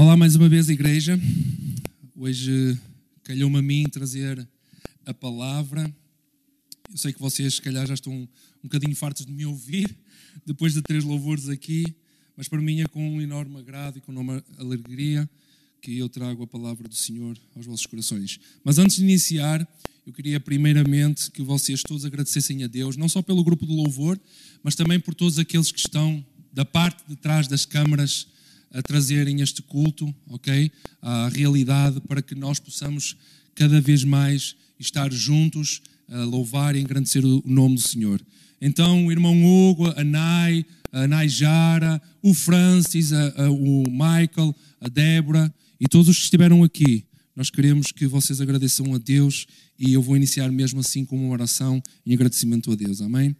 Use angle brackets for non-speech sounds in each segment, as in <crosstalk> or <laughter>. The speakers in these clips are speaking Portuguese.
Olá mais uma vez, igreja. Hoje calhou-me a mim trazer a palavra. Eu sei que vocês, se calhar, já estão um bocadinho fartos de me ouvir <laughs> depois de três louvores aqui, mas para mim é com um enorme agrado e com uma alegria que eu trago a palavra do Senhor aos vossos corações. Mas antes de iniciar, eu queria primeiramente que vocês todos agradecessem a Deus, não só pelo grupo de louvor, mas também por todos aqueles que estão da parte de trás das câmaras a trazerem este culto, ok? À realidade para que nós possamos cada vez mais estar juntos a louvar e engrandecer o nome do Senhor. Então, o irmão Hugo, a Nai, a Nai Jara, o Francis, a, a, o Michael, a Débora e todos os que estiveram aqui, nós queremos que vocês agradeçam a Deus e eu vou iniciar mesmo assim com uma oração em agradecimento a Deus. Amém?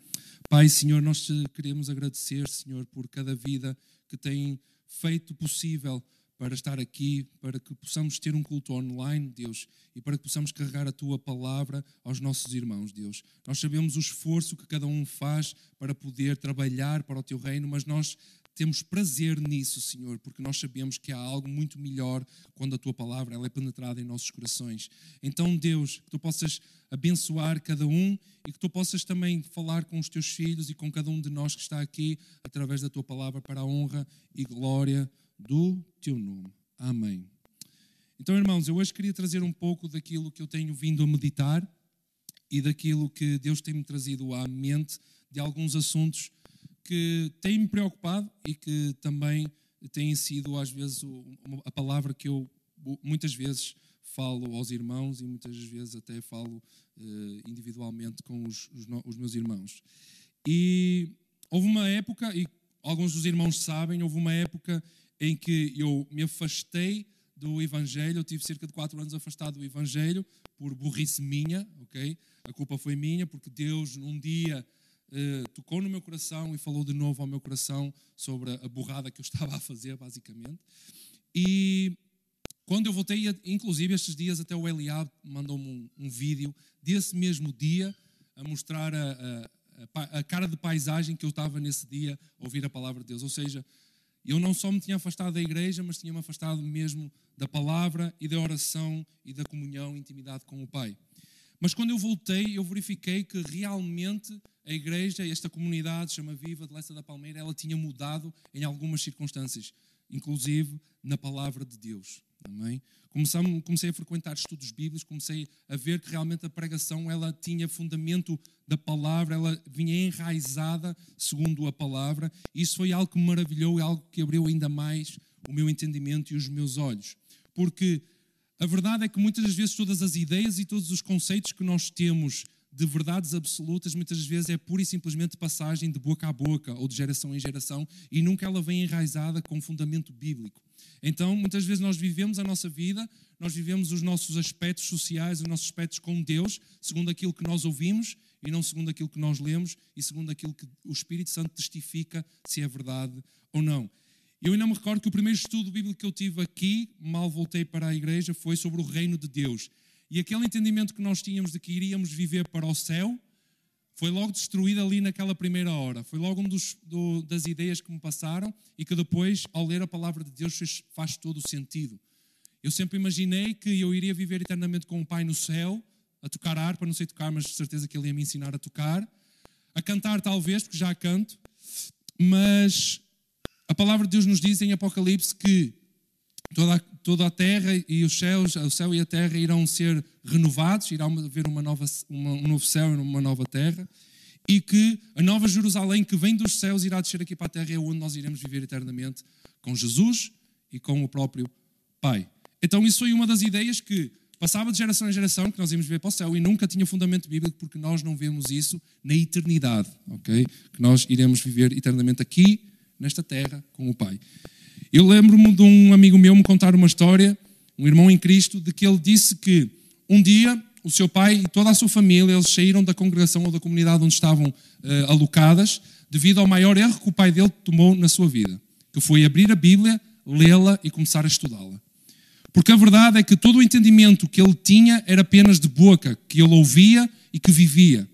Pai, Senhor, nós te queremos agradecer, Senhor, por cada vida que tem feito possível para estar aqui, para que possamos ter um culto online, Deus, e para que possamos carregar a tua palavra aos nossos irmãos, Deus. Nós sabemos o esforço que cada um faz para poder trabalhar para o teu reino, mas nós temos prazer nisso, Senhor, porque nós sabemos que há algo muito melhor quando a tua palavra ela é penetrada em nossos corações. Então, Deus, que tu possas abençoar cada um e que tu possas também falar com os teus filhos e com cada um de nós que está aqui através da tua palavra para a honra e glória do teu nome. Amém. Então, irmãos, eu hoje queria trazer um pouco daquilo que eu tenho vindo a meditar e daquilo que Deus tem me trazido à mente de alguns assuntos que têm-me preocupado e que também têm sido, às vezes, a palavra que eu muitas vezes falo aos irmãos e muitas vezes até falo uh, individualmente com os, os, meus irmãos. E houve uma época, e alguns dos irmãos sabem, houve uma época em que eu me afastei do Evangelho, eu tive cerca de quatro anos afastado do Evangelho por burrice minha, ok? A culpa foi minha, porque Deus, num dia, uh, tocou no meu coração e falou de novo ao meu coração sobre a burrada que eu <laughs> estava a fazer, basicamente. E quando eu voltei, inclusive estes dias, até o Eliab mandou-me um, um, vídeo desse mesmo dia a mostrar a, a, a, cara de paisagem que eu estava nesse dia a ouvir a palavra de Deus. Ou seja, eu não só me tinha afastado da igreja, mas tinha-me afastado mesmo da palavra e da oração e da comunhão e intimidade com o Pai. Mas quando eu voltei, eu verifiquei que realmente a igreja, esta comunidade, chama Viva de Lessa da Palmeira, ela tinha mudado em algumas circunstâncias, inclusive na palavra de Deus. Amém? Comecei a frequentar estudos bíblicos, comecei a ver que realmente a pregação ela tinha fundamento da palavra, ela vinha enraizada segundo a palavra. Isso foi algo que me maravilhou e algo que abriu ainda mais o meu entendimento e os meus olhos. Porque a verdade é que muitas das vezes todas as ideias e todos os conceitos que nós temos de verdades absolutas, muitas vezes é pura e simplesmente passagem de boca a boca ou de geração em geração e nunca ela vem enraizada com fundamento bíblico. Então, muitas vezes nós vivemos a nossa vida, nós vivemos os nossos aspectos sociais, os nossos aspectos com Deus, segundo aquilo que nós ouvimos e não segundo aquilo que nós lemos e segundo aquilo que o Espírito Santo testifica se é verdade ou não. Eu ainda me recordo que o primeiro estudo bíblico que eu tive aqui, mal voltei para a igreja, foi sobre o reino de Deus. E aquele entendimento que nós tínhamos de que iríamos viver para o céu foi logo destruído ali naquela primeira hora. Foi logo um dos, do, das ideias que me passaram e que depois, ao ler a palavra de Deus, faz, faz todo o sentido. Eu sempre imaginei que eu iria viver eternamente com o Pai no céu, a tocar harpa, não sei tocar, mas de certeza que Ele ia me ensinar a tocar, a cantar talvez, porque já canto, mas a palavra de Deus nos diz em Apocalipse que toda toda a terra e os céus, o céu e a terra irão ser renovados, irá haver uma nova, uma, um novo céu e uma nova terra, e que a nova Jerusalém que vem dos céus irá descer aqui para a terra, é onde nós iremos viver eternamente com Jesus e com o próprio Pai. Então, isso foi uma das ideias que passava de geração em geração, que nós íamos ver para o céu e nunca tinha fundamento bíblico, porque nós não vemos isso na eternidade, ok? Que nós iremos viver eternamente aqui nesta terra com o Pai. Eu lembro-me de um amigo meu me contar uma história, um irmão em Cristo, de que ele disse que um dia o seu pai e toda a sua família eles saíram da congregação ou da comunidade onde estavam uh, alocadas devido ao maior erro que o pai dele tomou na sua vida, que foi abrir a Bíblia, lê-la e começar a estudá-la. Porque a verdade é que todo o entendimento que ele tinha era apenas de boca, que ele ouvia e que vivia.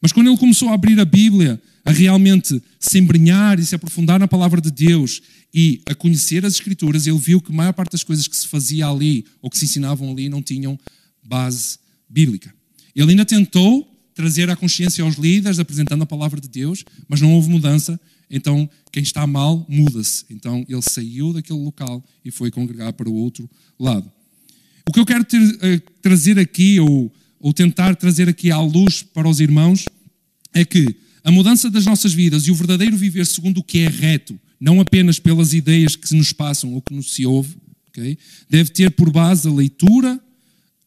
Mas quando ele começou a abrir a Bíblia, a realmente se embrenhar e se aprofundar na palavra de Deus e a conhecer as Escrituras, ele viu que a maior parte das coisas que se fazia ali ou que se ensinavam ali não tinham base bíblica. Ele ainda tentou trazer a consciência aos líderes, apresentando a palavra de Deus, mas não houve mudança. Então, quem está mal, muda-se. Então, ele saiu daquele local e foi congregar para o outro lado. O que eu quero ter, uh, trazer aqui, ou, ou tentar trazer aqui à luz para os irmãos, é que a mudança das nossas vidas e o verdadeiro viver segundo o que é reto, não apenas pelas ideias que nos passam ou que nos se ouve, okay? deve ter por base a leitura,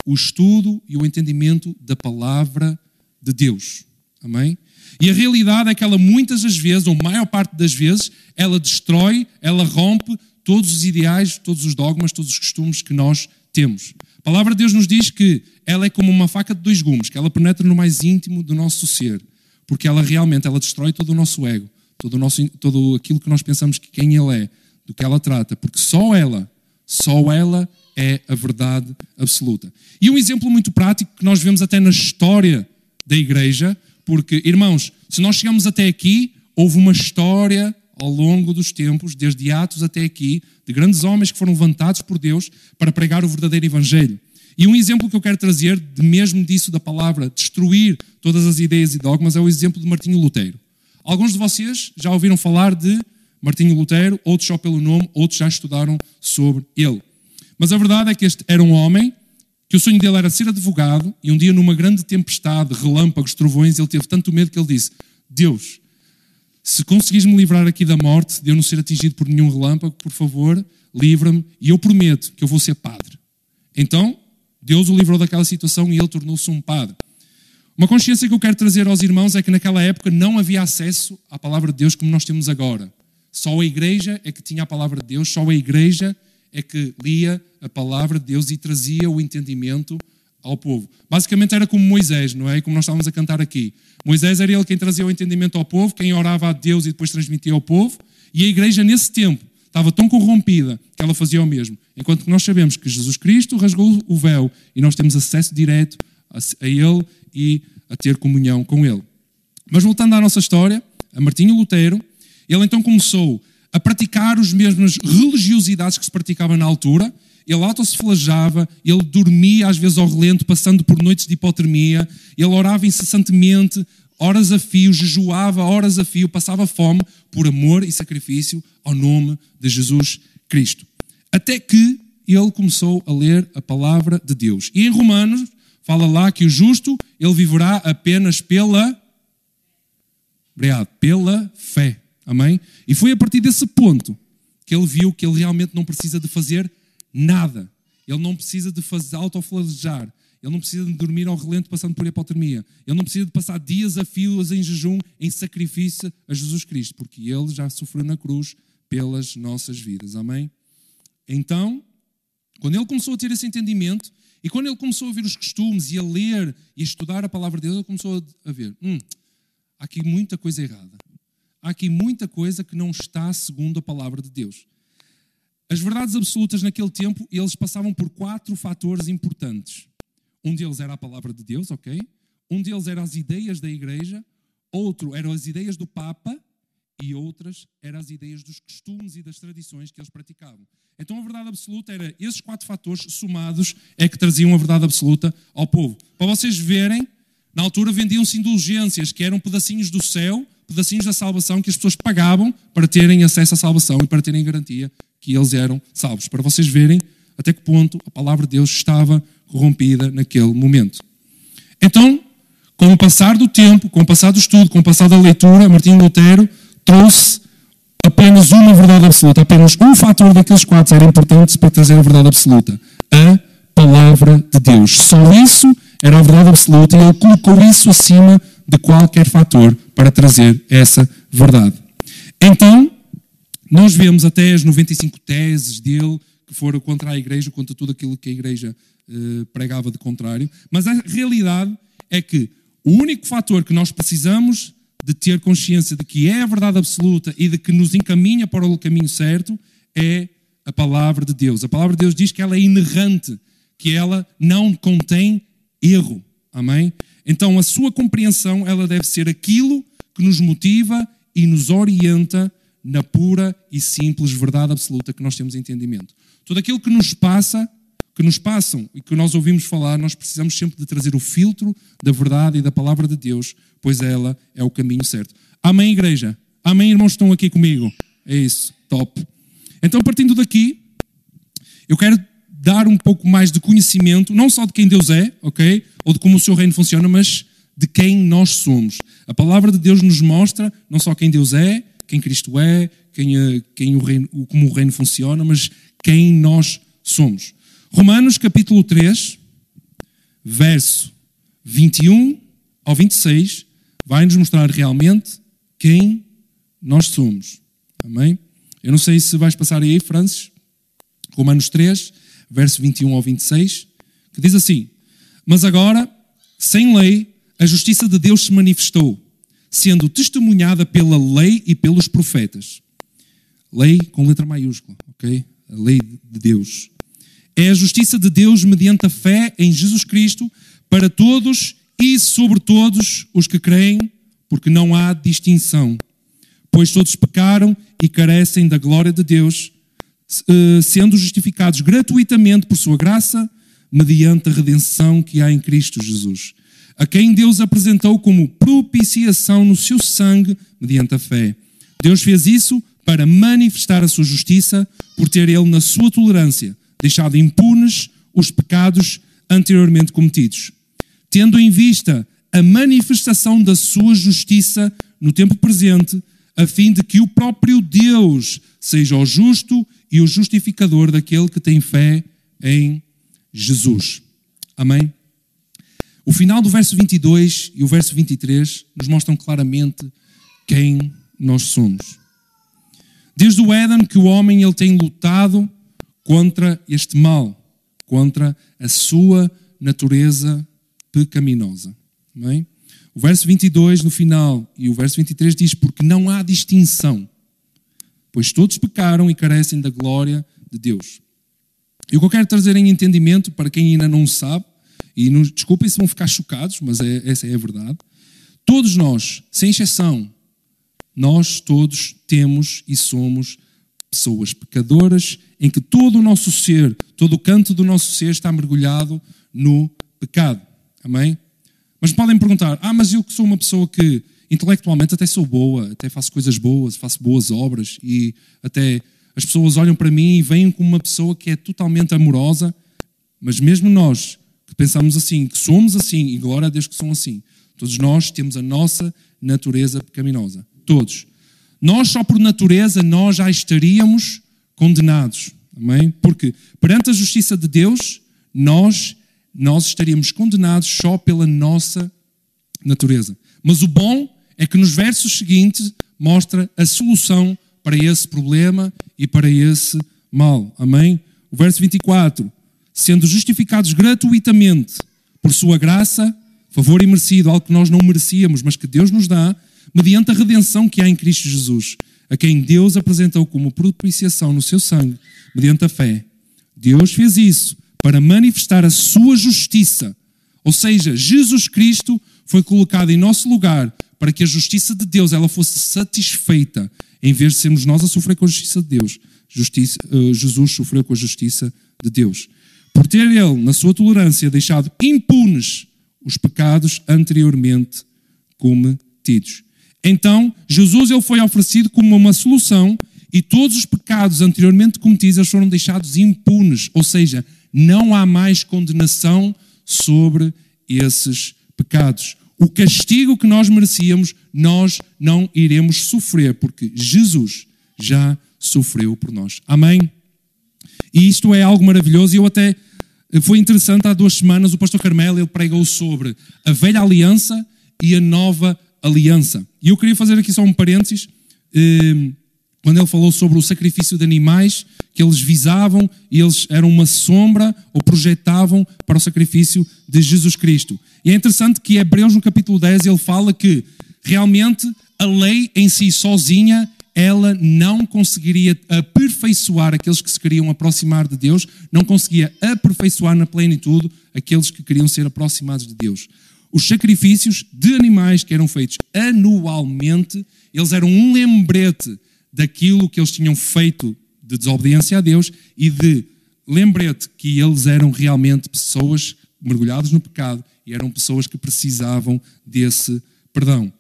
o estudo e o entendimento da palavra de Deus. Amém? E a realidade é que ela muitas das vezes, ou maior parte das vezes, ela destrói, ela rompe todos os ideais, todos os dogmas, todos os costumes que nós temos. A palavra de Deus nos diz que ela é como uma faca de dois gumes, que ela penetra no mais íntimo do nosso ser, porque ela realmente ela destrói todo o nosso ego, todo, nosso, todo aquilo que nós pensamos que quem ele é, do que ela trata, porque só ela, só ela é a verdade absoluta. E um exemplo muito prático que nós vemos até na história da igreja, porque, irmãos, se nós chegamos até aqui, houve uma história ao longo dos tempos, desde Atos até aqui, de grandes homens que foram levantados por Deus para pregar o verdadeiro Evangelho. E um exemplo que eu quero trazer, mesmo disso da palavra, destruir todas as ideias e dogmas, é o exemplo de Martinho Lutero. Alguns de vocês já ouviram falar de Martinho Lutero, outros só pelo nome, outros já estudaram sobre ele. Mas a verdade é que este era um homem que o sonho dele era ser advogado e um dia numa grande tempestade, relâmpagos, trovões, ele teve tanto medo que ele disse: Deus, se conseguires me livrar aqui da morte, de eu não ser atingido por nenhum relâmpago, por favor, livra-me e eu prometo que eu vou ser padre. Então, Deus o livrou daquela situação e ele tornou-se um padre. Uma consciência que eu quero trazer aos irmãos é que naquela época não havia acesso à palavra de Deus como nós temos agora. Só a igreja é que tinha a palavra de Deus, só a igreja é que lia a palavra de Deus e trazia o entendimento ao povo. Basicamente era como Moisés, não é? Como nós estávamos a cantar aqui. Moisés era ele quem trazia o entendimento ao povo, quem orava a Deus e depois transmitia ao povo, e a igreja nesse tempo estava tão corrompida que ela fazia o mesmo. Enquanto que nós sabemos que Jesus Cristo rasgou o véu e nós temos acesso direto a ele e a ter comunhão com ele. Mas voltando à nossa história, a Martinho Lutero, ele então começou a praticar as mesmas religiosidades que se praticavam na altura. Ele autosseflagava, ele dormia às vezes ao relento, passando por noites de hipotermia, ele orava incessantemente, horas a fio, jejuava horas a fio, passava fome por amor e sacrifício ao nome de Jesus Cristo. Até que ele começou a ler a palavra de Deus. E em Romanos fala lá que o justo, ele viverá apenas pela Obrigado, pela fé. Amém? E foi a partir desse ponto que ele viu que ele realmente não precisa de fazer nada. Ele não precisa de fazer autoflagelar. Ele não precisa de dormir ao relento passando por hipotermia. Ele não precisa de passar dias a fios em jejum, em sacrifício a Jesus Cristo, porque ele já sofreu na cruz pelas nossas vidas. Amém? Então, quando ele começou a ter esse entendimento e quando ele começou a ver os costumes e a ler e a estudar a palavra de Deus, ele começou a ver: hum, há aqui muita coisa errada há aqui muita coisa que não está segundo a palavra de Deus. As verdades absolutas naquele tempo, eles passavam por quatro fatores importantes. Um deles era a palavra de Deus, ok? Um deles eram as ideias da igreja, outro eram as ideias do Papa e outras eram as ideias dos costumes e das tradições que eles praticavam. Então a verdade absoluta era esses quatro fatores somados é que traziam a verdade absoluta ao povo. Para vocês verem, na altura vendiam-se indulgências que eram pedacinhos do céu pedacinhos da salvação que as pessoas pagavam para terem acesso à salvação e para terem garantia que eles eram salvos. Para vocês verem até que ponto a palavra de Deus estava corrompida naquele momento. Então, com o passar do tempo, com o passar do estudo, com o passar da leitura, Martinho Lutero trouxe apenas uma verdade absoluta, apenas um fator daqueles quatro era importante para trazer a verdade absoluta: a palavra de Deus. Só isso era a verdade absoluta e ele colocou isso acima de qualquer fator para trazer essa verdade. Então, nós vemos até as 95 teses dele que foram contra a igreja, contra tudo aquilo que a igreja eh, pregava de contrário, mas a realidade é que o único fator que nós precisamos de ter consciência de que é a verdade absoluta e de que nos encaminha para o caminho certo é a palavra de Deus. A palavra de Deus diz que ela é inerrante, que ela não contém erro. Amém? Então a sua compreensão ela deve ser aquilo que nos motiva e nos orienta na pura e simples verdade absoluta que nós temos entendimento. Tudo aquilo que nos passa, que nos passam e que nós ouvimos falar, nós precisamos sempre de trazer o filtro da verdade e da palavra de Deus, pois ela é o caminho certo. Amém, igreja? Amém, irmãos, estão aqui comigo? É isso, top. Então, partindo daqui, eu quero dar um pouco mais de conhecimento, não só de quem Deus é, ok? Ou de como o seu reino funciona, mas de quem nós somos. A palavra de Deus nos mostra não só quem Deus é, quem Cristo é, quem, eh, quem o reino, como o reino funciona, mas quem nós somos. Romanos capítulo 3, verso 21 ao 26, vai nos mostrar realmente quem nós somos. Amém? Eu não sei se vais passar aí, Francis, Romanos 3, verso 21 ao 26, que diz assim: Mas agora, sem lei, a justiça de Deus se manifestou, sendo testemunhada pela lei e pelos profetas. Lei com letra maiúscula, ok? A lei de Deus. É a justiça de Deus mediante a fé em Jesus Cristo para todos e sobre todos os que creem, porque não há distinção. Pois todos pecaram e carecem da glória de Deus, eh, sendo justificados gratuitamente por sua graça, mediante a redenção que há em Cristo Jesus a quem Deus apresentou como propiciação no seu sangue mediante a fé. Deus fez isso para manifestar a sua justiça, por ter ele, na sua tolerância, deixado impunes os pecados anteriormente cometidos. Tendo em vista a manifestação da sua justiça no tempo presente, a fim de que o próprio Deus seja o justo e o justificador daquele que tem fé em Jesus. Amém? O final do verso 22 e o verso 23 nos mostram claramente quem nós somos. Desde o Éden que o homem ele tem lutado contra este mal, contra a sua natureza pecaminosa. Bem? O verso 22 no final e o verso 23 diz: Porque não há distinção, pois todos pecaram e carecem da glória de Deus. E o que eu quero trazer em entendimento para quem ainda não sabe e nos, desculpem se vão ficar chocados, mas é, essa é a verdade. Todos nós, sem exceção, nós todos temos e somos pessoas pecadoras, em que todo o nosso ser, todo o canto do nosso ser está mergulhado no pecado. Amém? Mas podem perguntar: ah, mas eu que sou uma pessoa que intelectualmente até sou boa, até faço coisas boas, faço boas obras e até as pessoas olham para mim e veem como uma pessoa que é totalmente amorosa, mas mesmo nós que pensamos assim, que somos assim, e glória a Deus que são assim. Todos nós temos a nossa natureza pecaminosa. Todos. Nós, só por natureza, nós já estaríamos condenados. Amém? Porque perante a justiça de Deus, nós, nós estaríamos condenados só pela nossa natureza. Mas o bom é que nos versos seguintes mostra a solução para esse problema e para esse mal. Amém? O verso 24 sendo justificados gratuitamente por sua graça, favor imerecido, algo que nós não merecíamos, mas que Deus nos dá, mediante a redenção que há em Cristo Jesus, a quem Deus apresentou como propiciação no seu sangue, mediante a fé. Deus fez isso para manifestar a sua justiça, ou seja, Jesus Cristo foi colocado em nosso lugar para que a justiça de Deus ela fosse satisfeita, em vez de sermos nós a sofrer com a justiça de Deus. Justiça, uh, Jesus sofreu com a justiça de Deus por ter ele, na sua tolerância, deixado impunes os pecados anteriormente cometidos. Então, Jesus ele foi oferecido como uma solução e todos os pecados anteriormente cometidos foram deixados impunes, ou seja, não há mais condenação sobre esses pecados. O castigo que nós merecíamos, nós não iremos sofrer, porque Jesus já sofreu por nós. Amém? E isto é algo maravilhoso. E eu até foi interessante, há duas semanas o pastor Carmelo ele pregou sobre a velha aliança e a nova aliança. E eu queria fazer aqui só um parênteses, eh, quando ele falou sobre o sacrifício de animais, que eles visavam e eles eram uma sombra ou projetavam para o sacrifício de Jesus Cristo. E é interessante que Hebreus no capítulo 10 ele fala que realmente a lei em si sozinha ela não conseguiria aperfeiçoar aqueles que se queriam aproximar de Deus, não conseguia aperfeiçoar na plenitude aqueles que queriam ser aproximados de Deus. Os sacrifícios de animais que eram feitos anualmente, eles eram um lembrete daquilo que eles tinham feito de desobediência a Deus e de lembrete que eles eram realmente pessoas mergulhadas no pecado e eram pessoas que precisavam desse perdão.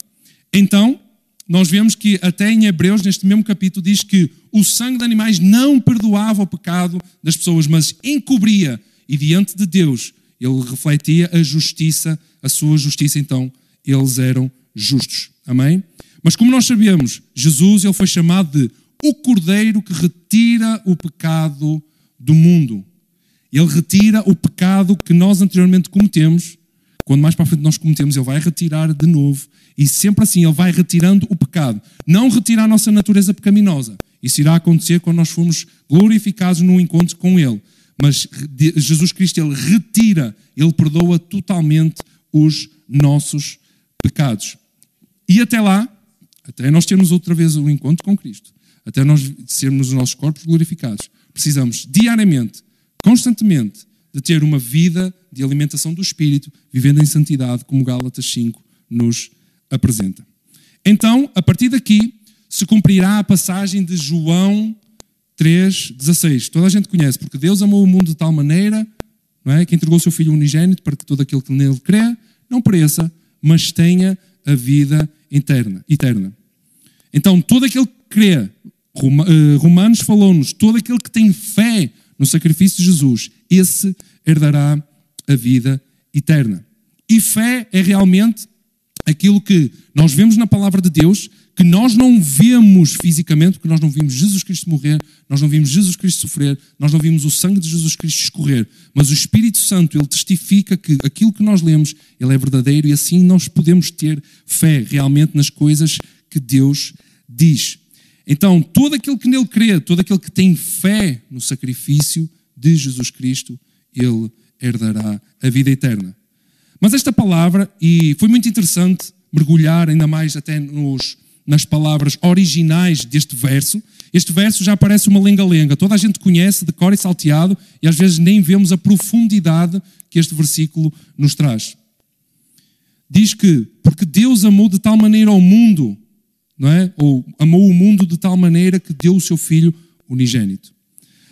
Então, nós vemos que até em Hebreus, neste mesmo capítulo, diz que o sangue de animais não perdoava o pecado das pessoas, mas encobria e diante de Deus ele refletia a justiça, a sua justiça, então eles eram justos. Amém? Mas como nós sabemos, Jesus ele foi chamado de o Cordeiro que retira o pecado do mundo. Ele retira o pecado que nós anteriormente cometemos. Quando mais para frente nós cometemos, ele vai retirar de novo. E sempre assim, ele vai retirando o pecado. Não retirar a nossa natureza pecaminosa. Isso irá acontecer quando nós formos glorificados no encontro com ele. Mas Jesus Cristo, ele retira, ele perdoa totalmente os nossos pecados. E até lá, até nós termos outra vez o um encontro com Cristo, até nós sermos os nossos corpos glorificados, precisamos diariamente, constantemente, de ter uma vida de alimentação do Espírito, vivendo em santidade, como Gálatas 5 nos apresenta. Então, a partir daqui, se cumprirá a passagem de João 3,16. Toda a gente conhece, porque Deus amou o mundo de tal maneira não é, que entregou o seu Filho unigênito para que todo aquele que nele crê não pereça, mas tenha a vida eterna. eterna. Então, todo aquele que crê, eh, Romanos falou-nos, todo aquele que tem fé no sacrifício de Jesus, esse herdará a vida eterna. E fé é realmente aquilo que nós vemos na palavra de Deus, que nós não vemos fisicamente, porque nós não vimos Jesus Cristo morrer, nós não vimos Jesus Cristo sofrer, nós não vimos o sangue de Jesus Cristo escorrer, mas o Espírito Santo, ele testifica que aquilo que nós lemos, ele é verdadeiro e assim nós podemos ter fé realmente nas coisas que Deus diz. Então, todo aquele que nele crê, todo aquele que tem fé no sacrifício de Jesus Cristo, ele herdará a vida eterna. Mas esta palavra, e foi muito interessante mergulhar ainda mais até nos, nas palavras originais deste verso. Este verso já parece uma lenga-lenga, toda a gente conhece de cor e salteado e às vezes nem vemos a profundidade que este versículo nos traz. Diz que, porque Deus amou de tal maneira ao mundo, não é? Ou amou o mundo de tal maneira que deu o seu filho unigênito.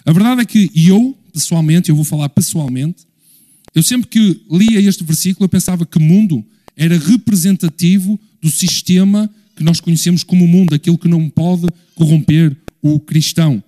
A verdade é que eu, pessoalmente, eu vou falar pessoalmente, eu sempre que lia este versículo eu pensava que mundo era representativo do sistema que nós conhecemos como mundo, aquilo que não pode corromper o cristão.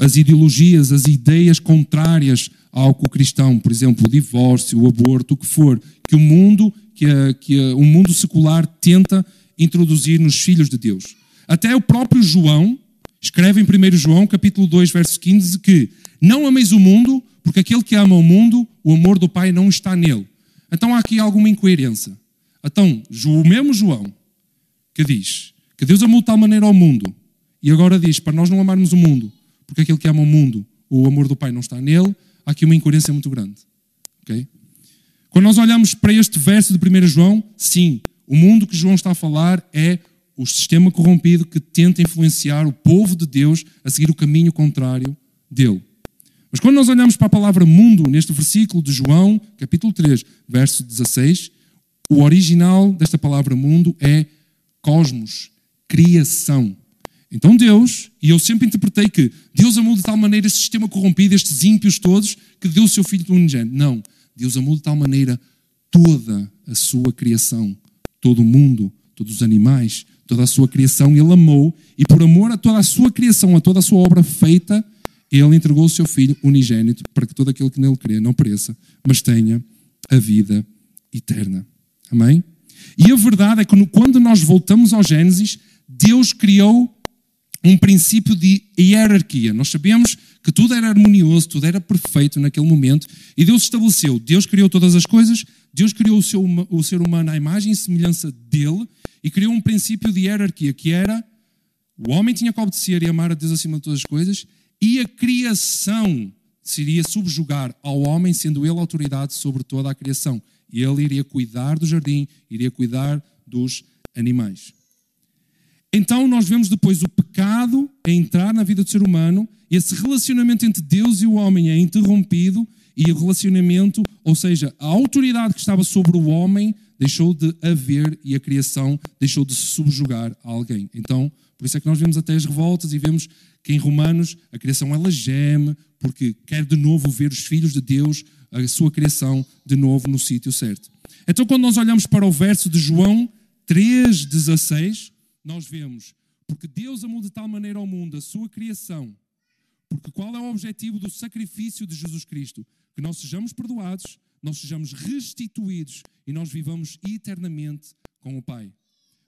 As ideologias, as ideias contrárias ao que o cristão, por exemplo, o divórcio, o aborto, o que for, que o mundo, que, a, que a, o mundo secular tenta introduzir nos filhos de Deus. Até o próprio João escreve em 1 João, capítulo 2, verso 15, que não ameis o mundo, porque aquele que ama o mundo, o amor do Pai não está nele. Então há aqui alguma incoerência. Então, o mesmo João, que diz que Deus amou de tal maneira ao mundo e agora diz para nós não amarmos o mundo, porque aquele que ama o mundo, o amor do Pai não está nele, há aqui uma incoerência muito grande. Okay? Quando nós olhamos para este verso de 1 João, sim, o mundo que João está a falar é o sistema corrompido que tenta influenciar o povo de Deus a seguir o caminho contrário dele. Mas quando nós olhamos para a palavra mundo, neste versículo de João, capítulo 3, verso 16, o original desta palavra mundo é cosmos, criação. Então Deus, e eu sempre interpretei que Deus amou de tal maneira este sistema corrompido, estes ímpios todos, que deu o seu filho unigênito. Não, Deus amou de tal maneira toda a sua criação, todo o mundo, todos os animais, toda a sua criação, Ele amou, e por amor a toda a sua criação, a toda a sua obra feita, Ele entregou o seu Filho unigênito para que todo aquele que nele crê não pereça, mas tenha a vida eterna. Amém? E a verdade é que quando nós voltamos ao Gênesis, Deus criou um princípio de hierarquia. Nós sabemos que tudo era harmonioso, tudo era perfeito naquele momento, e Deus estabeleceu, Deus criou todas as coisas, Deus criou o, seu, o ser humano à imagem e semelhança dele, e criou um princípio de hierarquia, que era o homem tinha que obedecer e amar a Deus acima de todas as coisas, e a criação seria subjugar ao homem, sendo ele autoridade sobre toda a criação. E ele iria cuidar do jardim, iria cuidar dos animais. Então nós vemos depois o pecado é entrar na vida do ser humano, esse relacionamento entre Deus e o homem é interrompido e o relacionamento, ou seja, a autoridade que estava sobre o homem deixou de haver e a criação deixou de se subjugar a alguém. Então, por isso é que nós vemos até as revoltas e vemos que em Romanos a criação ela geme porque quer de novo ver os filhos de Deus, a sua criação, de novo no sítio certo. Então, quando nós olhamos para o verso de João 3,16, nós vemos, porque Deus amou de tal maneira ao mundo, a sua criação, porque qual é o objetivo do sacrifício de Jesus Cristo? Que nós sejamos perdoados, nós sejamos restituídos e nós vivamos eternamente com o Pai.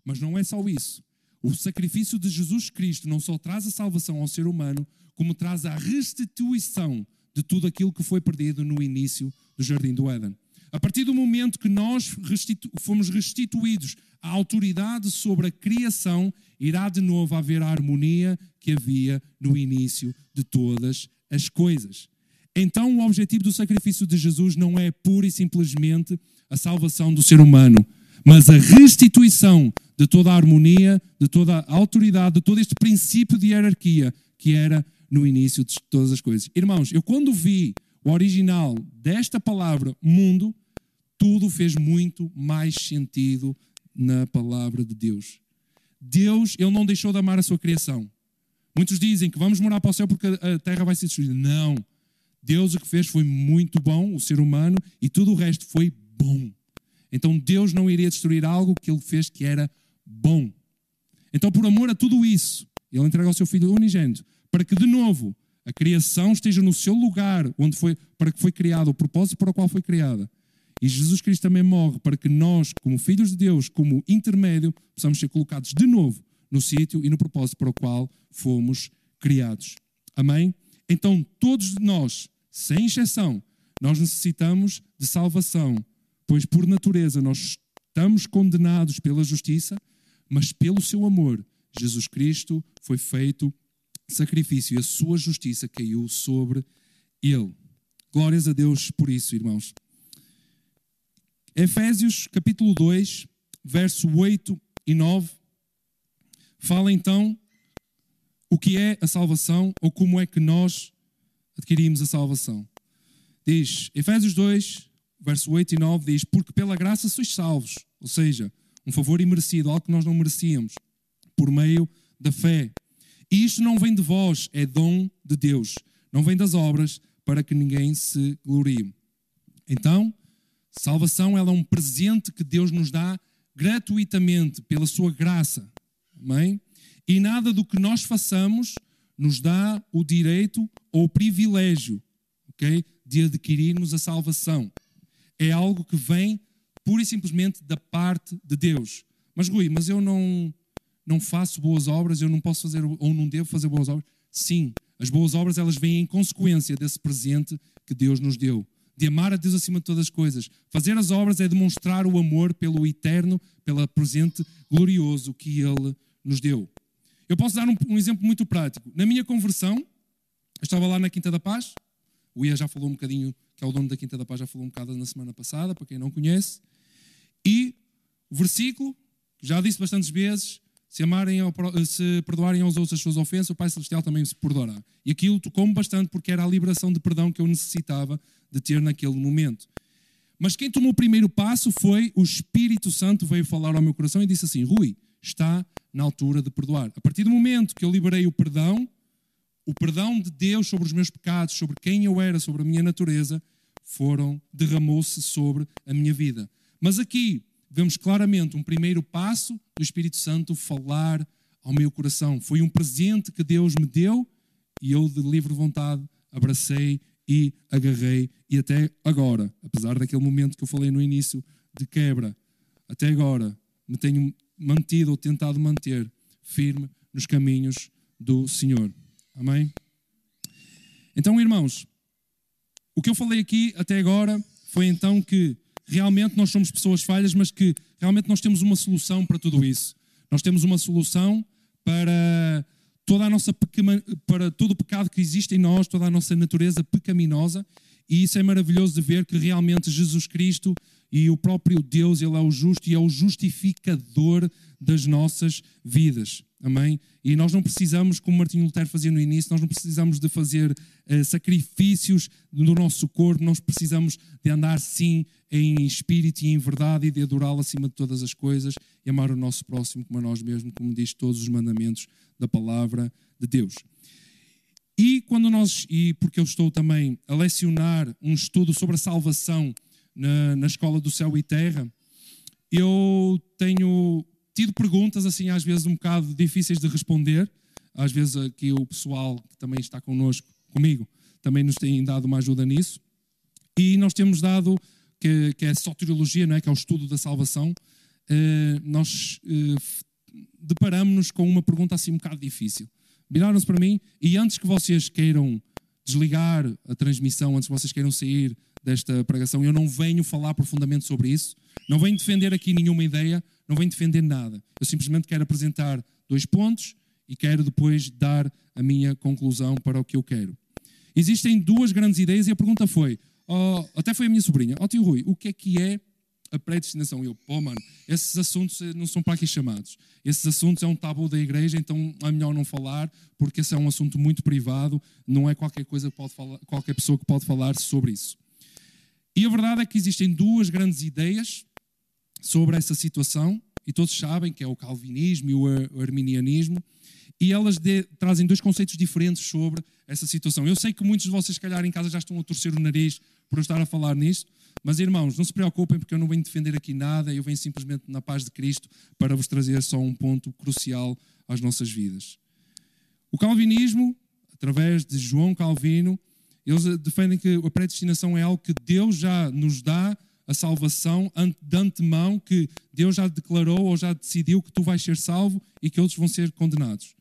Mas não é só isso. O sacrifício de Jesus Cristo não só traz a salvação ao ser humano, como traz a restituição de tudo aquilo que foi perdido no início do jardim do Éden. A partir do momento que nós restitu fomos restituídos à autoridade sobre a criação, irá de novo haver a harmonia que havia no início de todas as coisas. Então, o objetivo do sacrifício de Jesus não é pura e simplesmente a salvação do ser humano, mas a restituição de toda a harmonia, de toda a autoridade, de todo este princípio de hierarquia que era no início de todas as coisas. Irmãos, eu quando vi o original desta palavra mundo, tudo fez muito mais sentido na palavra de Deus. Deus, Ele não deixou de amar a sua criação. Muitos dizem que vamos morar para o céu porque a terra vai ser destruída. Não. Deus o que fez foi muito bom, o ser humano, e tudo o resto foi bom. Então Deus não iria destruir algo que Ele fez que era bom. Então, por amor a tudo isso, Ele entrega o seu Filho unigênito para que, de novo, a criação esteja no seu lugar, onde foi, para que foi criada, o propósito para o qual foi criada. E Jesus Cristo também morre para que nós, como filhos de Deus, como intermédio, possamos ser colocados de novo no sítio e no propósito para o qual fomos criados. Amém? Então, todos nós, sem exceção, nós necessitamos de salvação, pois por natureza nós estamos condenados pela justiça, mas pelo seu amor, Jesus Cristo foi feito sacrifício e a sua justiça caiu sobre ele. Glórias a Deus por isso, irmãos. Efésios capítulo 2, verso 8 e 9, fala então o que é a salvação ou como é que nós adquirimos a salvação. Diz, Efésios 2, verso 8 e 9 diz: Porque pela graça sois salvos, ou seja, um favor imerecido, algo que nós não merecíamos, por meio da fé. E isto não vem de vós, é dom de Deus. Não vem das obras, para que ninguém se glorie. Então, salvação ela é um presente que Deus nos dá gratuitamente, pela sua graça. Amém? E nada do que nós façamos nos dá o direito ou o privilégio okay, de adquirirmos a salvação. É algo que vem pura e simplesmente da parte de Deus. Mas Rui, mas eu não, não faço boas obras, eu não posso fazer ou não devo fazer boas obras. Sim, as boas obras elas vêm em consequência desse presente que Deus nos deu. De amar a Deus acima de todas as coisas. Fazer as obras é demonstrar o amor pelo eterno, pelo presente glorioso que Ele nos deu. Eu posso dar um, um exemplo muito prático. Na minha conversão, eu estava lá na Quinta da Paz, o Ia já falou um bocadinho, que é o dono da Quinta da Paz, já falou um bocado na semana passada, para quem não conhece. E o versículo, já disse bastantes vezes, se, amarem, se perdoarem aos outros as suas ofensas, o Pai Celestial também se perdoará. E aquilo tocou-me bastante porque era a liberação de perdão que eu necessitava de ter naquele momento. Mas quem tomou o primeiro passo foi o Espírito Santo, veio falar ao meu coração e disse assim: Rui, está na altura de perdoar. A partir do momento que eu liberei o perdão, o perdão de Deus sobre os meus pecados, sobre quem eu era, sobre a minha natureza, foram derramou-se sobre a minha vida. Mas aqui vemos claramente um primeiro passo do Espírito Santo falar ao meu coração. Foi um presente que Deus me deu e eu, de livre vontade, abracei e agarrei. E até agora, apesar daquele momento que eu falei no início de quebra, até agora me tenho mantido ou tentado manter firme nos caminhos do Senhor. Amém? Então, irmãos, o que eu falei aqui até agora foi então que realmente nós somos pessoas falhas, mas que realmente nós temos uma solução para tudo isso. Nós temos uma solução para toda a nossa para todo o pecado que existe em nós, toda a nossa natureza pecaminosa, e isso é maravilhoso de ver que realmente Jesus Cristo, e o próprio Deus, Ele é o justo e é o justificador das nossas vidas. Amém? E nós não precisamos, como Martinho Lutero fazia no início, nós não precisamos de fazer uh, sacrifícios no nosso corpo, nós precisamos de andar sim em espírito e em verdade e de adorá-lo acima de todas as coisas e amar o nosso próximo como a nós mesmos, como diz todos os mandamentos da palavra de Deus. E quando nós, e porque eu estou também a lecionar um estudo sobre a salvação na, na Escola do Céu e Terra, eu tenho tido perguntas assim às vezes um bocado difíceis de responder. Às vezes aqui o pessoal que também está connosco, comigo, também nos tem dado uma ajuda nisso. E nós temos dado, que, que é a soteriologia, não é? que é o estudo da salvação, eh, nós eh, deparamos-nos com uma pergunta assim um bocado difícil. Viraram-se para mim e antes que vocês queiram desligar a transmissão, antes que vocês queiram sair desta pregação, eu não venho falar profundamente sobre isso, não venho defender aqui nenhuma ideia, não venho defender nada. Eu simplesmente quero apresentar dois pontos e quero depois dar a minha conclusão para o que eu quero. Existem duas grandes ideias e a pergunta foi, oh, até foi a minha sobrinha, ó oh, tio Rui, o que é que é a predestinação. Eu, pô, mano, esses assuntos não são para aqui chamados. Esses assuntos é um tabu da igreja, então é melhor não falar, porque esse é um assunto muito privado, não é qualquer coisa que pode falar, qualquer pessoa que pode falar sobre isso. E a verdade é que existem duas grandes ideias sobre essa situação, e todos sabem que é o calvinismo e o arminianismo, e elas de, trazem dois conceitos diferentes sobre essa situação. Eu sei que muitos de vocês, se calhar, em casa já estão a torcer o nariz por eu estar a falar nisso, mas irmãos, não se preocupem porque eu não venho defender aqui nada, eu venho simplesmente na paz de Cristo para vos trazer só um ponto crucial às nossas vidas. O calvinismo, através de João Calvino, eles defendem que a predestinação é algo que Deus já nos dá a salvação de antemão, que Deus já declarou ou já decidiu que tu vais ser salvo e que outros vão ser condenados.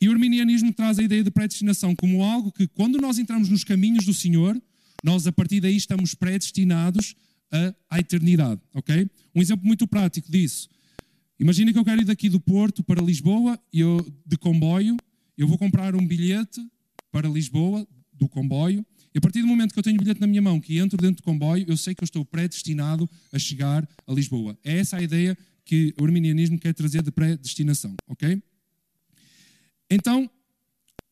E o arminianismo traz a ideia de predestinação como algo que, quando nós entramos nos caminhos do Senhor, nós a partir daí estamos predestinados à eternidade, ok? Um exemplo muito prático disso. Imagina que eu quero ir daqui do Porto para Lisboa, eu, de comboio, eu vou comprar um bilhete para Lisboa, do comboio, e a partir do momento que eu tenho o bilhete na minha mão, que entro dentro do comboio, eu sei que eu estou predestinado a chegar a Lisboa. É essa a ideia que o arminianismo quer trazer de predestinação, ok? Então,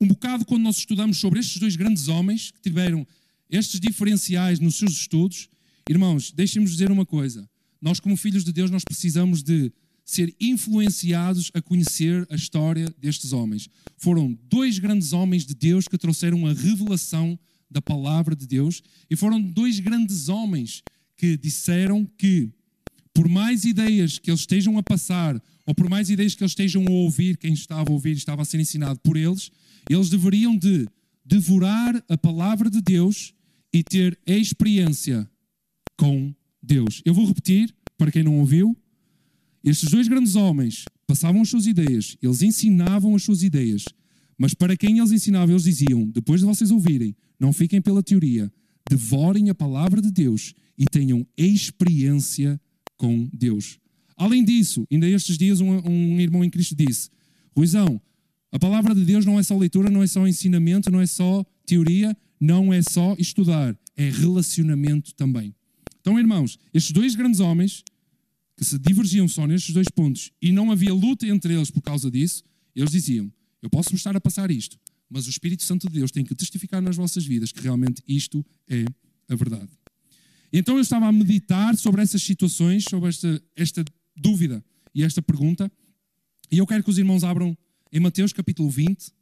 um bocado quando nós estudamos sobre estes dois grandes homens que tiveram estes diferenciais nos seus estudos, irmãos, deixem-me dizer uma coisa. Nós, como filhos de Deus, nós precisamos de ser influenciados a conhecer a história destes homens. Foram dois grandes homens de Deus que trouxeram a revelação da palavra de Deus e foram dois grandes homens que disseram que, por mais ideias que eles estejam a passar, ou por mais ideias que eles estejam a ouvir, quem estava a ouvir estava a ser ensinado por eles, eles deveriam de devorar a palavra de Deus e ter experiência com Deus. Eu vou repetir, para quem não ouviu, estes dois grandes homens passavam as suas ideias, eles ensinavam as suas ideias, mas para quem eles ensinavam, eles diziam: depois de vocês ouvirem, não fiquem pela teoria, devorem a palavra de Deus e tenham experiência com Deus. Além disso, ainda estes dias um, um irmão em Cristo disse: Ruizão, a palavra de Deus não é só leitura, não é só ensinamento, não é só teoria, não é só estudar, é relacionamento também. Então, irmãos, estes dois grandes homens que se divergiam só nestes dois pontos e não havia luta entre eles por causa disso, eles diziam: Eu posso estar a passar isto, mas o Espírito Santo de Deus tem que testificar nas vossas vidas que realmente isto é a verdade. Então eu estava a meditar sobre essas situações, sobre esta, esta dúvida e esta pergunta, e eu quero que os irmãos abram em Mateus capítulo 20.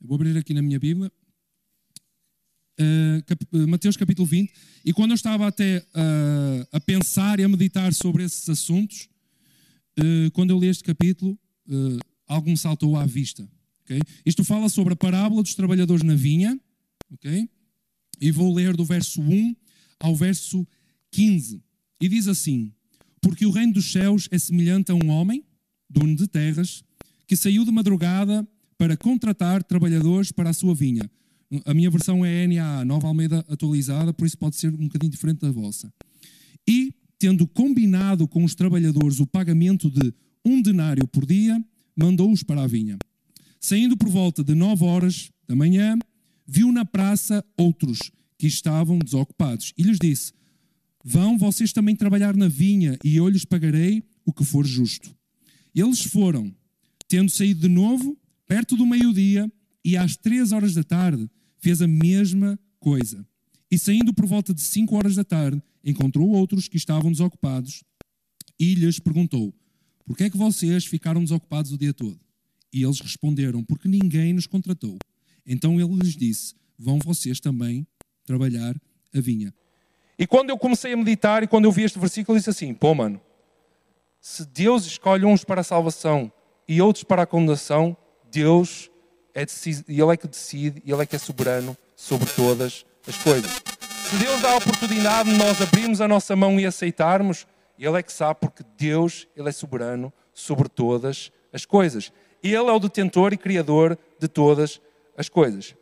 Eu vou abrir aqui na minha Bíblia. Uh, cap Mateus capítulo 20, e quando eu estava até uh, a pensar e a meditar sobre esses assuntos, uh, quando eu li este capítulo, algo me saltou à vista. Okay? Isto fala sobre a parábola dos trabalhadores na vinha, okay? e vou ler do verso 1 ao verso 15, e diz assim: Porque o reino dos céus é semelhante a um homem, dono de terras, que saiu de madrugada para contratar trabalhadores para a sua vinha. A minha versão é NAA, Nova Almeida atualizada, por isso pode ser um bocadinho diferente da vossa. E, tendo combinado com os trabalhadores o pagamento de um denário por dia, mandou-os para a vinha. Saindo por volta de nove horas da manhã, viu na praça outros que estavam desocupados e lhes disse: Vão vocês também trabalhar na vinha, e eu lhes pagarei o que for justo. Eles foram, tendo saído de novo, perto do meio-dia, e às três horas da tarde, fez a mesma coisa. E saindo por volta de cinco horas da tarde, encontrou outros que estavam desocupados e lhes perguntou: Por que é que vocês ficaram desocupados o dia todo? E eles responderam: Porque ninguém nos contratou. Então ele lhes disse: Vão vocês também trabalhar a vinha. E quando eu comecei a meditar e quando eu vi este versículo, eu disse assim: pô, mano, se Deus escolhe uns para a salvação e outros para a condenação, Deus é Ele é que decide Ele é que é soberano sobre todas as coisas. Se Deus dá a oportunidade de nós abrirmos a nossa mão e aceitarmos, Ele é que sabe, porque Deus Ele é soberano sobre todas as coisas. Ele é o detentor e criador de todas as coisas.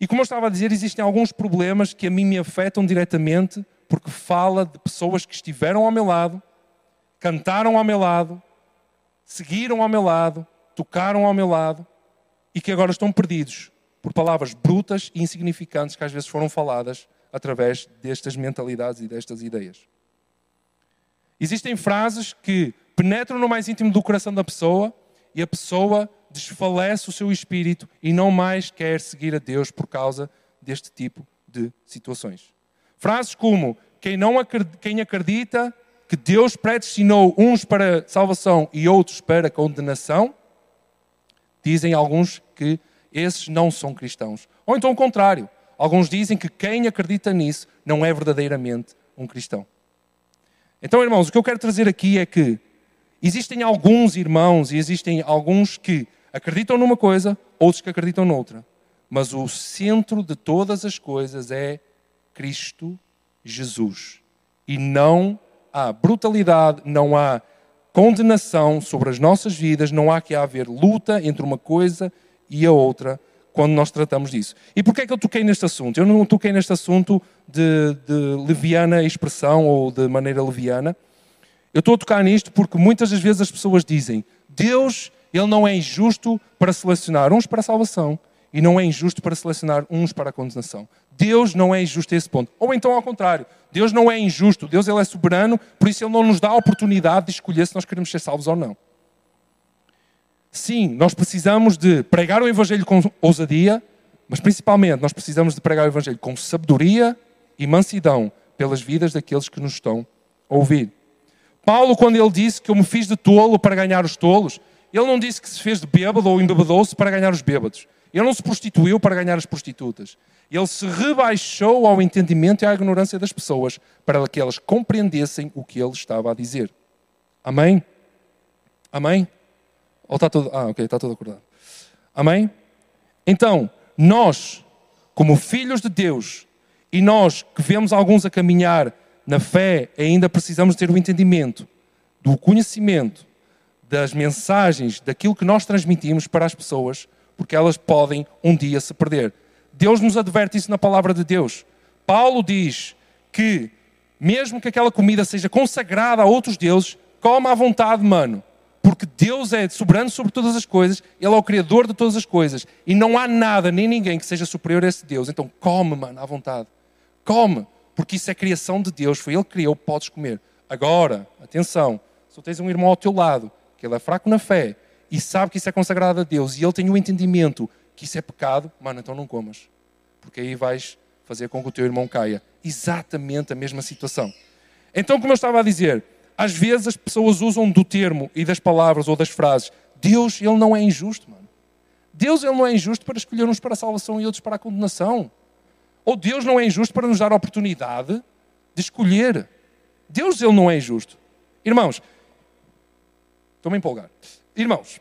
E como eu estava a dizer, existem alguns problemas que a mim me afetam diretamente, porque fala de pessoas que estiveram ao meu lado, cantaram ao meu lado, seguiram ao meu lado, tocaram ao meu lado e que agora estão perdidos por palavras brutas e insignificantes que às vezes foram faladas através destas mentalidades e destas ideias. Existem frases que penetram no mais íntimo do coração da pessoa e a pessoa desfalece o seu espírito e não mais quer seguir a Deus por causa deste tipo de situações. Frases como: quem, não acredita, quem acredita que Deus predestinou uns para salvação e outros para condenação, dizem alguns que esses não são cristãos. Ou então o contrário. Alguns dizem que quem acredita nisso não é verdadeiramente um cristão. Então, irmãos, o que eu quero trazer aqui é que existem alguns irmãos e existem alguns que acreditam numa coisa, outros que acreditam noutra. Mas o centro de todas as coisas é Cristo Jesus. E não há brutalidade, não há condenação sobre as nossas vidas, não há que haver luta entre uma coisa e a outra quando nós tratamos disso. E porquê é que eu toquei neste assunto? Eu não toquei neste assunto de, de leviana expressão ou de maneira leviana. Eu estou a tocar nisto porque muitas das vezes as pessoas dizem Deus ele não é injusto para selecionar uns para a salvação e não é injusto para selecionar uns para a condenação. Deus não é injusto a esse ponto. Ou então ao contrário, Deus não é injusto, Deus ele é soberano, por isso ele não nos dá a oportunidade de escolher se nós queremos ser salvos ou não. Sim, nós precisamos de pregar o evangelho com ousadia, mas principalmente nós precisamos de pregar o evangelho com sabedoria e mansidão pelas vidas daqueles que nos estão a ouvir. Paulo, quando ele disse que eu me fiz de tolo para ganhar os tolos, ele não disse que se fez de bêbado ou embebedou-se para ganhar os bêbados. Ele não se prostituiu para ganhar as prostitutas. Ele se rebaixou ao entendimento e à ignorância das pessoas para que elas compreendessem o que ele estava a dizer. Amém? Amém? Ou está tudo. Ah, ok, está tudo acordado. Amém? Então, nós, como filhos de Deus, e nós que vemos alguns a caminhar na fé, ainda precisamos ter o entendimento do conhecimento das mensagens, daquilo que nós transmitimos para as pessoas, porque elas podem um dia se perder. Deus nos adverte isso na palavra de Deus. Paulo diz que, mesmo que aquela comida seja consagrada a outros deuses, coma à vontade, mano. Porque Deus é soberano sobre todas as coisas, Ele é o Criador de todas as coisas. E não há nada, nem ninguém que seja superior a esse Deus. Então come, mano, à vontade. Come, porque isso é criação de Deus. Foi Ele que criou, podes comer. Agora, atenção, se tens um irmão ao teu lado que ele é fraco na fé e sabe que isso é consagrado a Deus e ele tem o entendimento que isso é pecado, mano, então não comas. Porque aí vais fazer com que o teu irmão caia. Exatamente a mesma situação. Então, como eu estava a dizer, às vezes as pessoas usam do termo e das palavras ou das frases. Deus, ele não é injusto, mano. Deus, ele não é injusto para escolher uns para a salvação e outros para a condenação. Ou Deus não é injusto para nos dar a oportunidade de escolher. Deus, ele não é injusto. Irmãos, Estou-me a empolgar. Irmãos,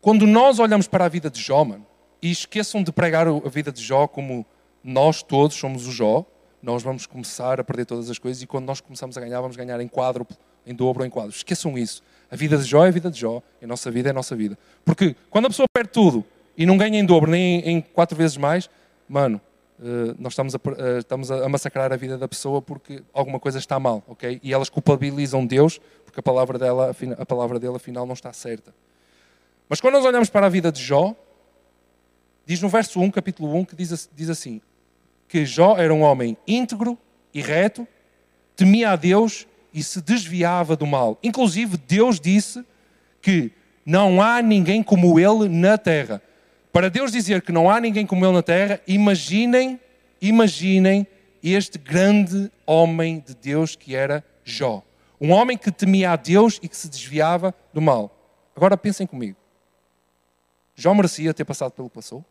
quando nós olhamos para a vida de Jó, mano, e esqueçam de pregar a vida de Jó como nós todos somos o Jó, nós vamos começar a perder todas as coisas e quando nós começamos a ganhar, vamos ganhar em quádruplo, em dobro ou em quadro. Esqueçam isso. A vida de Jó é a vida de Jó, a nossa vida é a nossa vida. Porque quando a pessoa perde tudo e não ganha em dobro nem em quatro vezes mais, mano, nós estamos a, eh, estamos a massacrar a vida da pessoa porque alguma coisa está mal, ok? E elas culpabilizam Deus porque a palavra, dela, a palavra dele afinal não está certa. Mas quando nós olhamos para a vida de Jó, diz no verso 1, capítulo 1, que diz, diz assim, que Jó era um homem íntegro e reto temia a Deus e se desviava do mal. Inclusive, Deus disse que não há ninguém como ele na terra. Para Deus dizer que não há ninguém como ele na terra, imaginem, imaginem este grande homem de Deus que era Jó. Um homem que temia a Deus e que se desviava do mal. Agora pensem comigo. Jó merecia ter passado pelo que passou?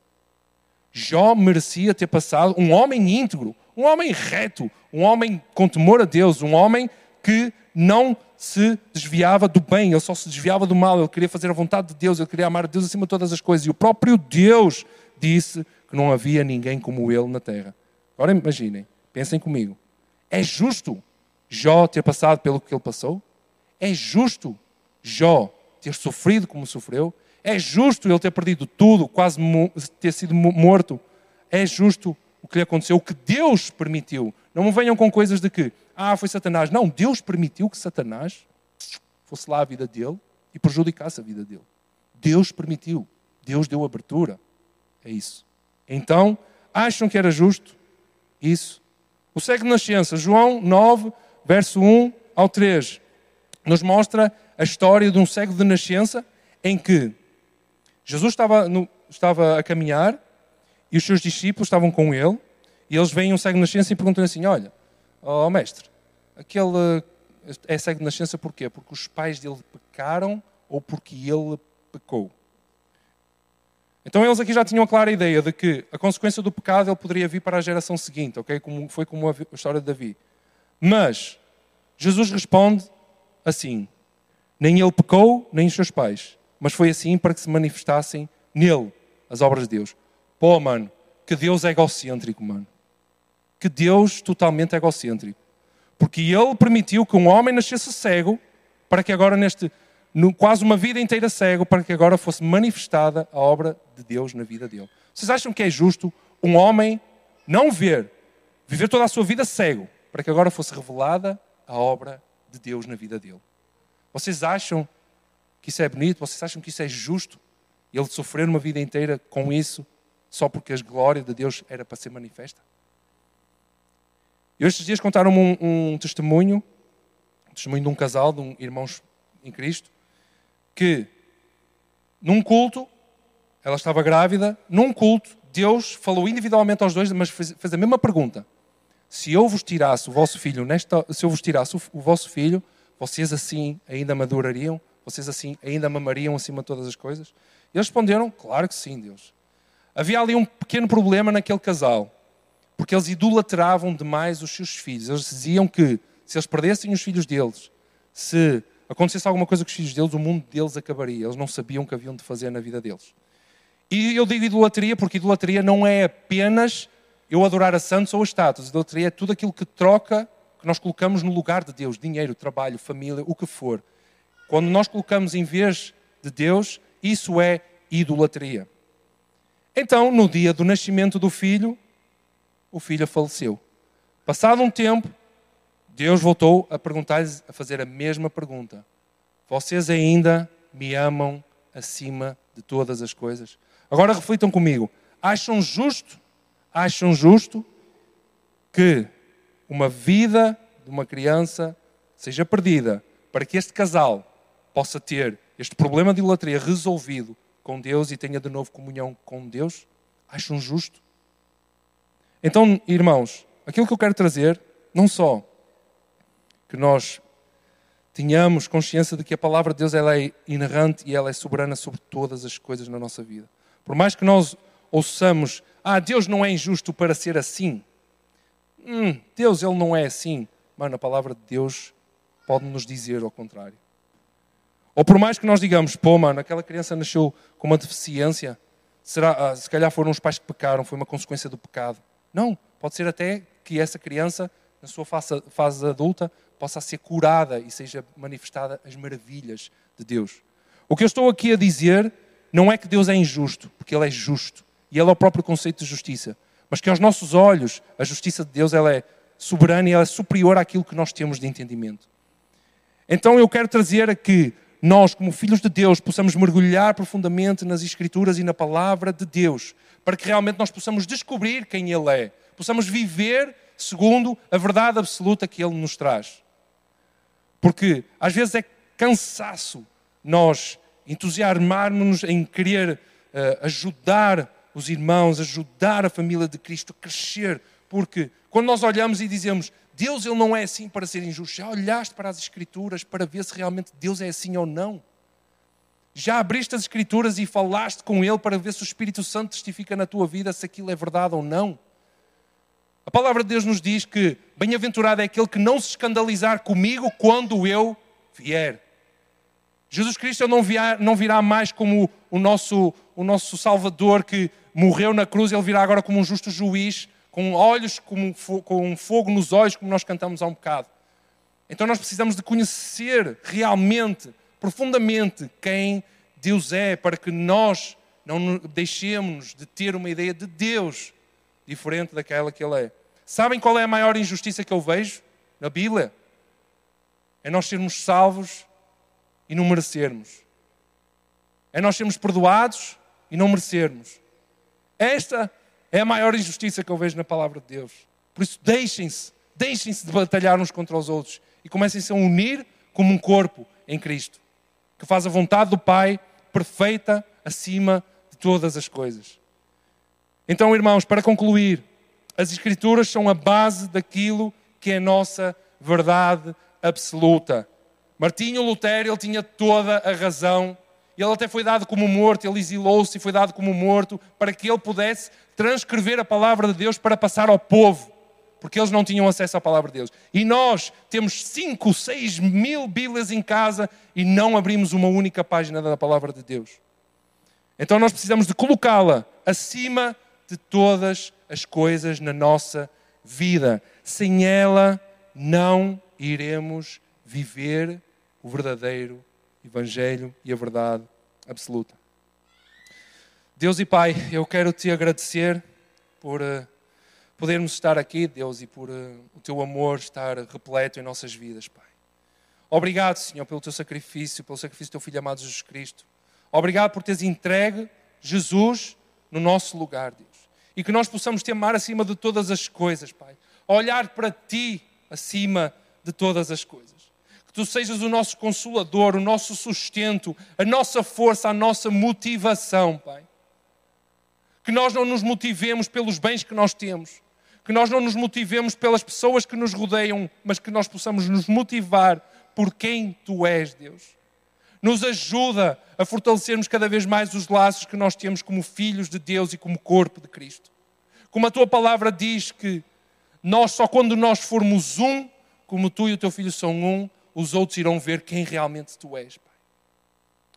Jó merecia ter passado, um homem íntegro, um homem reto, um homem com temor a Deus, um homem que não se desviava do bem, ele só se desviava do mal, ele queria fazer a vontade de Deus, ele queria amar a Deus acima de todas as coisas. E o próprio Deus disse que não havia ninguém como ele na terra. Agora imaginem, pensem comigo. É justo Jó ter passado pelo que ele passou? É justo Jó ter sofrido como sofreu? É justo ele ter perdido tudo, quase ter sido morto? É justo o que lhe aconteceu, o que Deus permitiu. Não venham com coisas de que, ah, foi Satanás. Não, Deus permitiu que Satanás fosse lá a vida dele e prejudicasse a vida dele. Deus permitiu. Deus deu abertura. É isso. Então, acham que era justo? Isso. O cego de nascença, João 9, verso 1 ao 3, nos mostra a história de um cego de nascença em que Jesus estava, no, estava a caminhar e os seus discípulos estavam com ele, e eles veem um cego de nascença e perguntam assim: Olha, oh, mestre, aquele é cego de nascença porquê? Porque os pais dele pecaram ou porque ele pecou? Então eles aqui já tinham a clara ideia de que a consequência do pecado ele poderia vir para a geração seguinte, ok? Como, foi como a história de Davi. Mas Jesus responde assim: nem ele pecou, nem os seus pais, mas foi assim para que se manifestassem nele as obras de Deus. Pô, mano, que Deus é egocêntrico, mano. Que Deus totalmente egocêntrico. Porque Ele permitiu que um homem nascesse cego, para que agora, neste, quase uma vida inteira cego, para que agora fosse manifestada a obra de Deus na vida dele. Vocês acham que é justo um homem não ver, viver toda a sua vida cego, para que agora fosse revelada a obra de Deus na vida dele? Vocês acham que isso é bonito? Vocês acham que isso é justo? Ele sofrer uma vida inteira com isso? só porque a glória de Deus era para ser manifesta? E estes dias contaram-me um, um, testemunho, um testemunho de um casal, de um irmãos em Cristo, que num culto, ela estava grávida, num culto, Deus falou individualmente aos dois, mas fez, fez a mesma pergunta. Se eu vos tirasse o vosso filho, nesta, se eu vos tirasse o, o vosso filho, vocês assim ainda madurariam? Vocês assim ainda mamariam acima de todas as coisas? E eles responderam, claro que sim, Deus. Havia ali um pequeno problema naquele casal, porque eles idolatravam demais os seus filhos. Eles diziam que se eles perdessem os filhos deles, se acontecesse alguma coisa com os filhos deles, o mundo deles acabaria. Eles não sabiam o que haviam de fazer na vida deles. E eu digo idolatria porque idolatria não é apenas eu adorar a santos ou a estátuas. Idolatria é tudo aquilo que troca, que nós colocamos no lugar de Deus: dinheiro, trabalho, família, o que for. Quando nós colocamos em vez de Deus, isso é idolatria. Então, no dia do nascimento do filho, o filho faleceu. Passado um tempo, Deus voltou a perguntar-lhes, a fazer a mesma pergunta: Vocês ainda me amam acima de todas as coisas? Agora reflitam comigo. Acham justo, acham justo que uma vida de uma criança seja perdida para que este casal possa ter este problema de idolatria resolvido com Deus e tenha de novo comunhão com Deus? Acham justo? Então, irmãos, aquilo que eu quero trazer, não só que nós tenhamos consciência de que a palavra de Deus ela é inerrante e ela é soberana sobre todas as coisas na nossa vida. Por mais que nós ouçamos, ah, Deus não é injusto para ser assim. Hum, Deus, ele não é assim. Mano, a palavra de Deus pode nos dizer ao contrário. Ou por mais que nós digamos, pô, mano, aquela criança nasceu com uma deficiência, será, ah, se calhar foram os pais que pecaram, foi uma consequência do pecado. Não, pode ser até que essa criança, na sua fase, fase adulta, possa ser curada e seja manifestada as maravilhas de Deus. O que eu estou aqui a dizer não é que Deus é injusto, porque Ele é justo. E Ele é o próprio conceito de justiça. Mas que aos nossos olhos, a justiça de Deus ela é soberana e ela é superior àquilo que nós temos de entendimento. Então eu quero trazer aqui nós, como filhos de Deus, possamos mergulhar profundamente nas Escrituras e na palavra de Deus, para que realmente nós possamos descobrir quem Ele é, possamos viver segundo a verdade absoluta que Ele nos traz. Porque às vezes é cansaço nós entusiasmarmos-nos em querer uh, ajudar os irmãos, ajudar a família de Cristo a crescer. Porque quando nós olhamos e dizemos Deus ele não é assim para ser injusto, já olhaste para as Escrituras para ver se realmente Deus é assim ou não? Já abriste as Escrituras e falaste com Ele para ver se o Espírito Santo testifica na tua vida se aquilo é verdade ou não? A palavra de Deus nos diz que bem-aventurado é aquele que não se escandalizar comigo quando eu vier. Jesus Cristo não, virá, não virá mais como o nosso, o nosso Salvador que morreu na cruz, ele virá agora como um justo juiz, com olhos, como, com fogo nos olhos, como nós cantamos há um bocado. Então nós precisamos de conhecer realmente, profundamente, quem Deus é, para que nós não deixemos de ter uma ideia de Deus diferente daquela que Ele é. Sabem qual é a maior injustiça que eu vejo na Bíblia? É nós sermos salvos e não merecermos. É nós sermos perdoados e não merecermos. Esta é a maior injustiça que eu vejo na palavra de Deus. Por isso, deixem-se, deixem-se de batalhar uns contra os outros e comecem-se a unir como um corpo em Cristo, que faz a vontade do Pai perfeita acima de todas as coisas. Então, irmãos, para concluir, as Escrituras são a base daquilo que é a nossa verdade absoluta. Martinho Lutero ele tinha toda a razão. Ele até foi dado como morto, ele exilou-se e foi dado como morto para que ele pudesse transcrever a palavra de Deus para passar ao povo, porque eles não tinham acesso à palavra de Deus. E nós temos 5, 6 mil Bíblias em casa e não abrimos uma única página da palavra de Deus. Então nós precisamos de colocá-la acima de todas as coisas na nossa vida. Sem ela, não iremos viver o verdadeiro Evangelho e a verdade absoluta. Deus e Pai, eu quero te agradecer por uh, podermos estar aqui, Deus, e por uh, o teu amor estar repleto em nossas vidas, Pai. Obrigado, Senhor, pelo teu sacrifício, pelo sacrifício do teu Filho amado Jesus Cristo. Obrigado por teres entregue Jesus no nosso lugar, Deus e que nós possamos te amar acima de todas as coisas, Pai. Olhar para ti acima de todas as coisas. Tu sejas o nosso consolador, o nosso sustento, a nossa força, a nossa motivação, Pai. Que nós não nos motivemos pelos bens que nós temos, que nós não nos motivemos pelas pessoas que nos rodeiam, mas que nós possamos nos motivar por quem tu és, Deus nos ajuda a fortalecermos cada vez mais os laços que nós temos como filhos de Deus e como corpo de Cristo. Como a tua palavra diz que nós só quando nós formos um, como tu e o teu filho são um, os outros irão ver quem realmente tu és, Pai.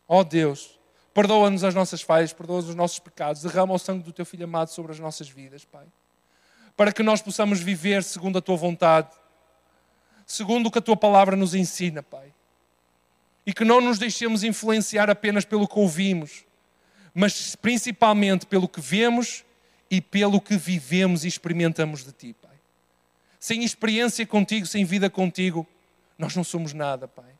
Oh Deus, perdoa-nos as nossas falhas, perdoa-nos os nossos pecados, derrama o sangue do teu filho amado sobre as nossas vidas, Pai. Para que nós possamos viver segundo a tua vontade, segundo o que a tua palavra nos ensina, Pai e que não nos deixemos influenciar apenas pelo que ouvimos, mas principalmente pelo que vemos e pelo que vivemos e experimentamos de Ti, Pai. Sem experiência contigo, sem vida contigo, nós não somos nada, Pai.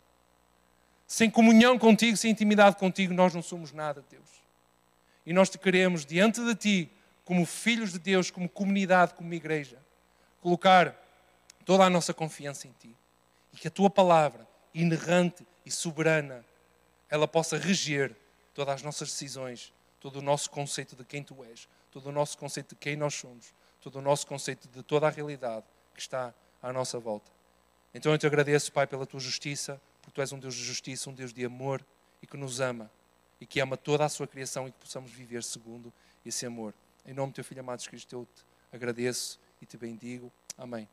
Sem comunhão contigo, sem intimidade contigo, nós não somos nada, Deus. E nós te queremos diante de Ti, como filhos de Deus, como comunidade, como igreja, colocar toda a nossa confiança em Ti. E que a Tua palavra, inerrante e soberana, ela possa reger todas as nossas decisões, todo o nosso conceito de quem tu és, todo o nosso conceito de quem nós somos, todo o nosso conceito de toda a realidade que está à nossa volta. Então eu te agradeço, Pai, pela tua justiça, porque tu és um Deus de justiça, um Deus de amor e que nos ama e que ama toda a sua criação e que possamos viver segundo esse amor. Em nome do teu Filho amado Jesus Cristo, eu te agradeço e te bendigo. Amém.